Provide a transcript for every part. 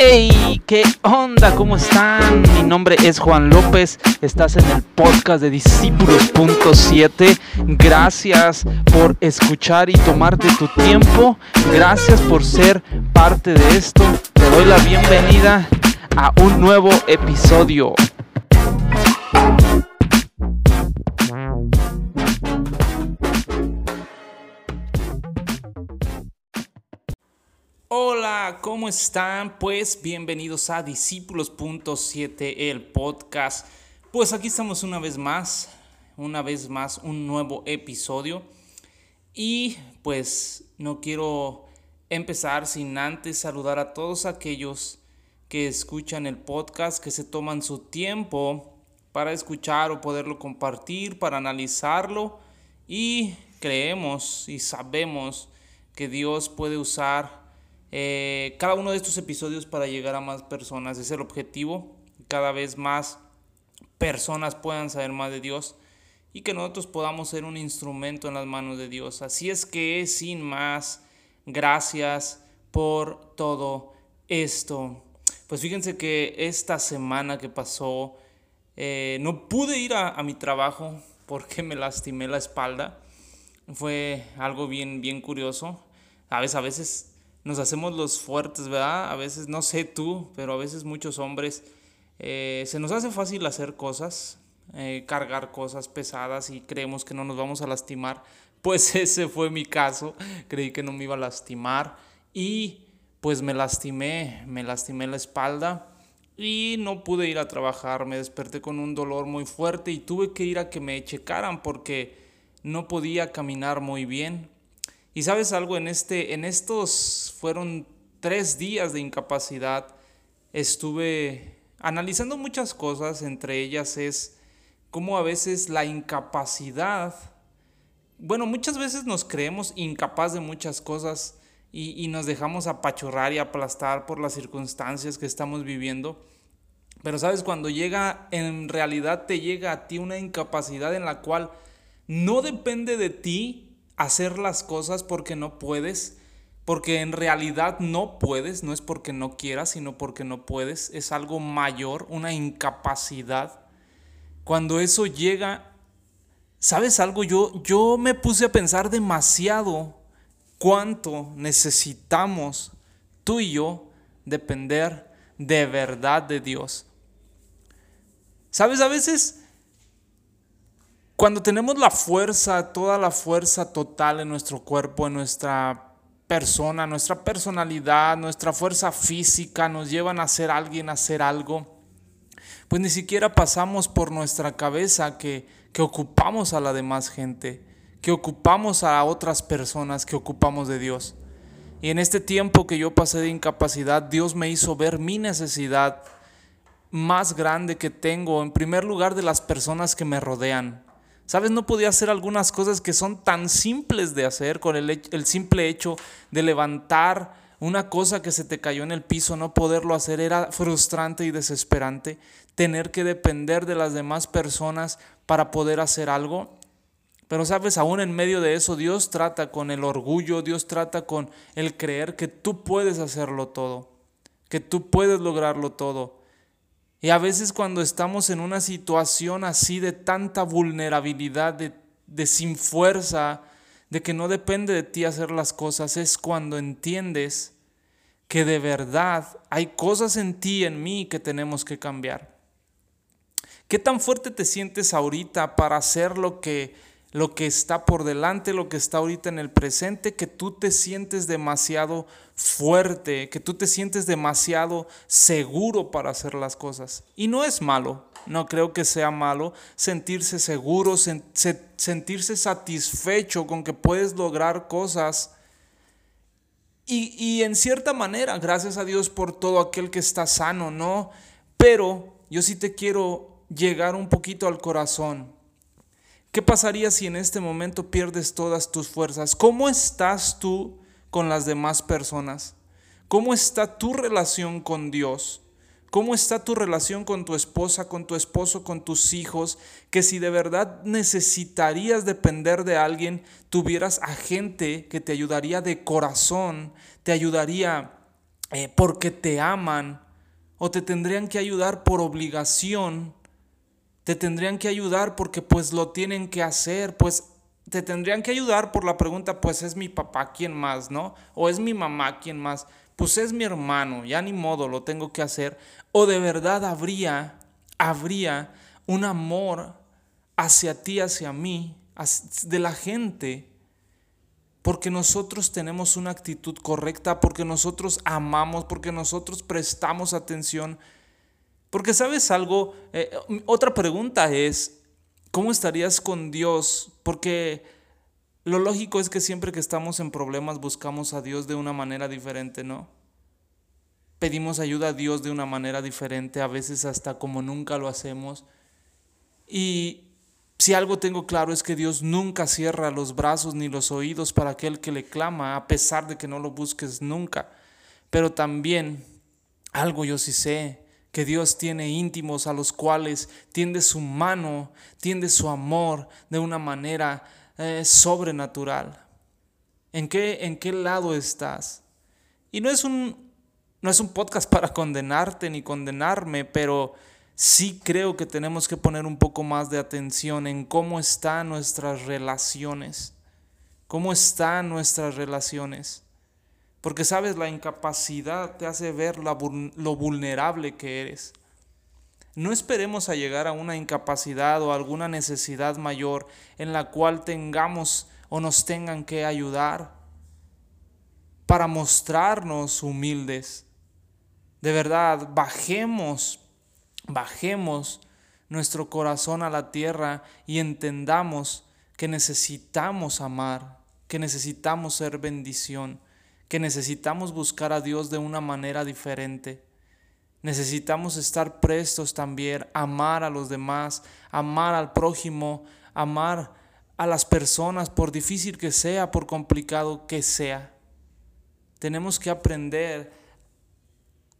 Hey, ¿qué onda? ¿Cómo están? Mi nombre es Juan López. Estás en el podcast de Discípulos.7. Gracias por escuchar y tomarte tu tiempo. Gracias por ser parte de esto. Te doy la bienvenida a un nuevo episodio. Hola, ¿cómo están? Pues bienvenidos a Discípulos.7, el podcast. Pues aquí estamos una vez más, una vez más, un nuevo episodio. Y pues no quiero empezar sin antes saludar a todos aquellos que escuchan el podcast, que se toman su tiempo para escuchar o poderlo compartir, para analizarlo. Y creemos y sabemos que Dios puede usar eh, cada uno de estos episodios para llegar a más personas. Es el objetivo. Cada vez más personas puedan saber más de Dios y que nosotros podamos ser un instrumento en las manos de Dios. Así es que, sin más, gracias por todo esto. Pues fíjense que esta semana que pasó, eh, no pude ir a, a, mi trabajo porque me lastimé la espalda. Fue algo bien, bien curioso. A veces, a veces nos hacemos los fuertes, ¿verdad? A veces, no sé tú, pero a veces muchos hombres eh, se nos hace fácil hacer cosas, eh, cargar cosas pesadas y creemos que no nos vamos a lastimar. Pues ese fue mi caso, creí que no me iba a lastimar y pues me lastimé, me lastimé la espalda y no pude ir a trabajar, me desperté con un dolor muy fuerte y tuve que ir a que me checaran porque no podía caminar muy bien. Y sabes algo, en, este, en estos fueron tres días de incapacidad, estuve analizando muchas cosas, entre ellas es cómo a veces la incapacidad, bueno, muchas veces nos creemos incapaz de muchas cosas y, y nos dejamos apachurrar y aplastar por las circunstancias que estamos viviendo. Pero sabes, cuando llega, en realidad te llega a ti una incapacidad en la cual no depende de ti hacer las cosas porque no puedes, porque en realidad no puedes, no es porque no quieras, sino porque no puedes, es algo mayor, una incapacidad. Cuando eso llega, ¿sabes algo? Yo, yo me puse a pensar demasiado cuánto necesitamos tú y yo depender de verdad de Dios. ¿Sabes? A veces cuando tenemos la fuerza, toda la fuerza total en nuestro cuerpo, en nuestra persona, nuestra personalidad, nuestra fuerza física nos llevan a ser alguien, a hacer algo, pues ni siquiera pasamos por nuestra cabeza que, que ocupamos a la demás gente, que ocupamos a otras personas, que ocupamos de Dios. Y en este tiempo que yo pasé de incapacidad, Dios me hizo ver mi necesidad más grande que tengo, en primer lugar, de las personas que me rodean. ¿Sabes? No podía hacer algunas cosas que son tan simples de hacer con el, el, simple hecho de levantar una cosa que se te cayó en el piso, no poderlo hacer era frustrante y desesperante. Tener que depender de las demás personas para poder hacer algo. Pero sabes, aún en medio de eso, Dios trata con el orgullo, Dios trata con el creer que tú puedes hacerlo todo, que tú puedes lograrlo todo. Y a veces cuando estamos en una situación así de tanta vulnerabilidad, de, sin fuerza, de que no depende de ti hacer las cosas, es cuando entiendes que de verdad hay cosas en ti en mí que tenemos que cambiar. ¿Qué tan fuerte te sientes ahorita para hacer lo que lo que está por delante, lo que está ahorita en el presente, que tú te sientes demasiado fuerte, que tú te sientes demasiado seguro para hacer las cosas. Y no es malo, no creo que sea malo sentirse seguro, sentirse satisfecho con que puedes lograr cosas. Y, y en cierta manera, gracias a Dios por todo aquel que está sano, ¿no? Pero yo sí te quiero llegar un poquito al corazón ¿Qué pasaría si en este momento pierdes todas tus fuerzas? ¿Cómo estás tú con las demás personas? ¿Cómo está tu relación con Dios? ¿Cómo está tu relación con tu esposa, con tu esposo, con tus hijos? Que si de verdad necesitarías depender de alguien, tuvieras a gente que te ayudaría de corazón, te ayudaría eh, porque te aman o te tendrían que ayudar por obligación, te tendrían que ayudar porque pues lo tienen que hacer, pues te tendrían que ayudar por la pregunta, pues es mi papá, ¿quién más, no? O es mi mamá, ¿quién más? Pues es mi hermano, ya ni modo, lo tengo que hacer. O de verdad habría, habría un amor hacia ti, hacia mí, de la gente, porque nosotros tenemos una actitud correcta, porque nosotros amamos, porque nosotros prestamos atención. Porque sabes algo, eh, otra pregunta es, ¿cómo estarías con Dios? Porque lo lógico es que siempre que estamos en problemas buscamos a Dios de una manera diferente, ¿no? Pedimos ayuda a Dios de una manera diferente, a veces hasta como nunca lo hacemos. Y si algo tengo claro es que Dios nunca cierra los brazos ni los oídos para aquel que le clama, a pesar de que no lo busques nunca. Pero también algo yo sí sé, que Dios tiene íntimos a los cuales tiende su mano, tiende su amor de una manera eh, sobrenatural. ¿En qué, ¿En qué lado estás? Y no es, un, no es un podcast para condenarte ni condenarme, pero sí creo que tenemos que poner un poco más de atención en cómo están nuestras relaciones, cómo están nuestras relaciones. Porque sabes, la incapacidad te hace ver lo vulnerable que eres. No esperemos a llegar a una incapacidad o alguna necesidad mayor en la cual tengamos o nos tengan que ayudar para mostrarnos humildes. De verdad, bajemos bajemos nuestro corazón a la tierra y entendamos que necesitamos amar, que necesitamos ser bendición, que necesitamos buscar a Dios de una manera diferente. Necesitamos estar prestos también, amar a los demás, amar al prójimo, amar a las personas, por difícil que sea, por complicado que sea. Tenemos que aprender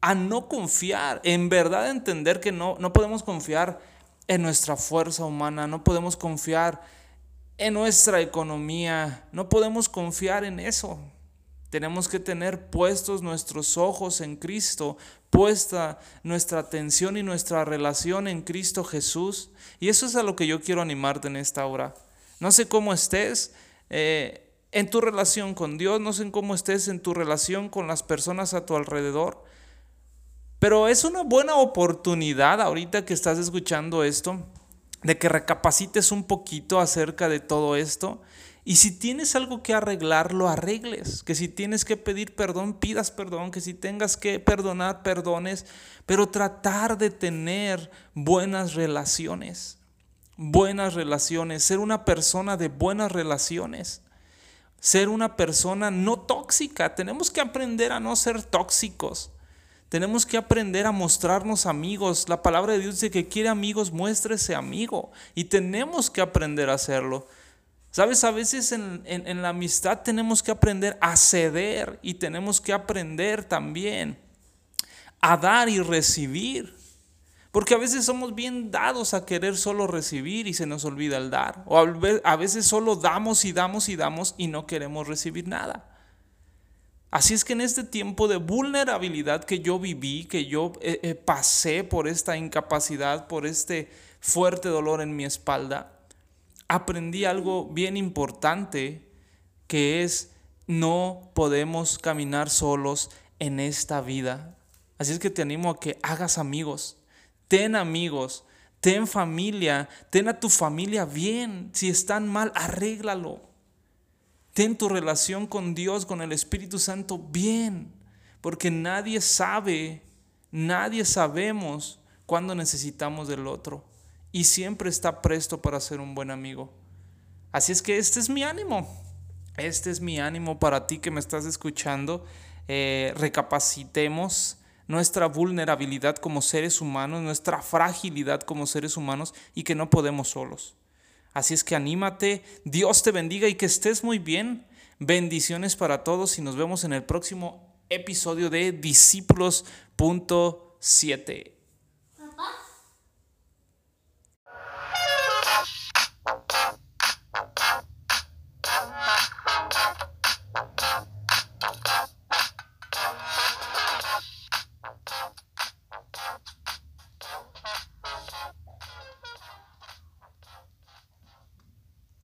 a no confiar, en verdad entender que no, no podemos confiar en nuestra fuerza humana, no podemos confiar en nuestra economía, no podemos confiar en eso. Tenemos que tener puestos nuestros ojos en Cristo, puesta nuestra atención y nuestra relación en Cristo Jesús. Y eso es a lo que yo quiero animarte en esta hora. No sé cómo estés eh, en tu relación con Dios, no sé cómo estés en tu relación con las personas a tu alrededor, pero es una buena oportunidad ahorita que estás escuchando esto, de que recapacites un poquito acerca de todo esto. Y si tienes algo que arreglar, lo arregles. Que si tienes que pedir perdón, pidas perdón. Que si tengas que perdonar, perdones. Pero tratar de tener buenas relaciones. Buenas relaciones. Ser una persona de buenas relaciones. Ser una persona no tóxica. Tenemos que aprender a no ser tóxicos. Tenemos que aprender a mostrarnos amigos. La palabra de Dios dice que quiere amigos, muéstrese amigo. Y tenemos que aprender a hacerlo. Sabes, a veces en, en, la amistad tenemos que aprender a ceder y tenemos que aprender también a dar y recibir. Porque a veces somos bien dados a querer solo recibir y se nos olvida el dar. O a veces solo damos y damos y damos y no queremos recibir nada. Así es que en este tiempo de vulnerabilidad que yo viví, que yo eh, eh, pasé por esta incapacidad, por este fuerte dolor en mi espalda, aprendí algo bien importante que es no podemos caminar solos en esta vida. Así es que te animo a que hagas amigos, ten amigos, ten familia, ten a tu familia bien. Si están mal, arréglalo. Ten tu relación con Dios, con el Espíritu Santo bien, porque nadie sabe, nadie sabemos cuándo necesitamos del otro y siempre está presto para ser un buen amigo. Así es que este es mi ánimo, este es mi ánimo para ti que me estás escuchando. Eh, recapacitemos nuestra vulnerabilidad como seres humanos, nuestra fragilidad como seres humanos y que no podemos solos. Así es que anímate, Dios te bendiga y que estés muy bien. Bendiciones para todos y nos vemos en el próximo episodio de Discípulos.7.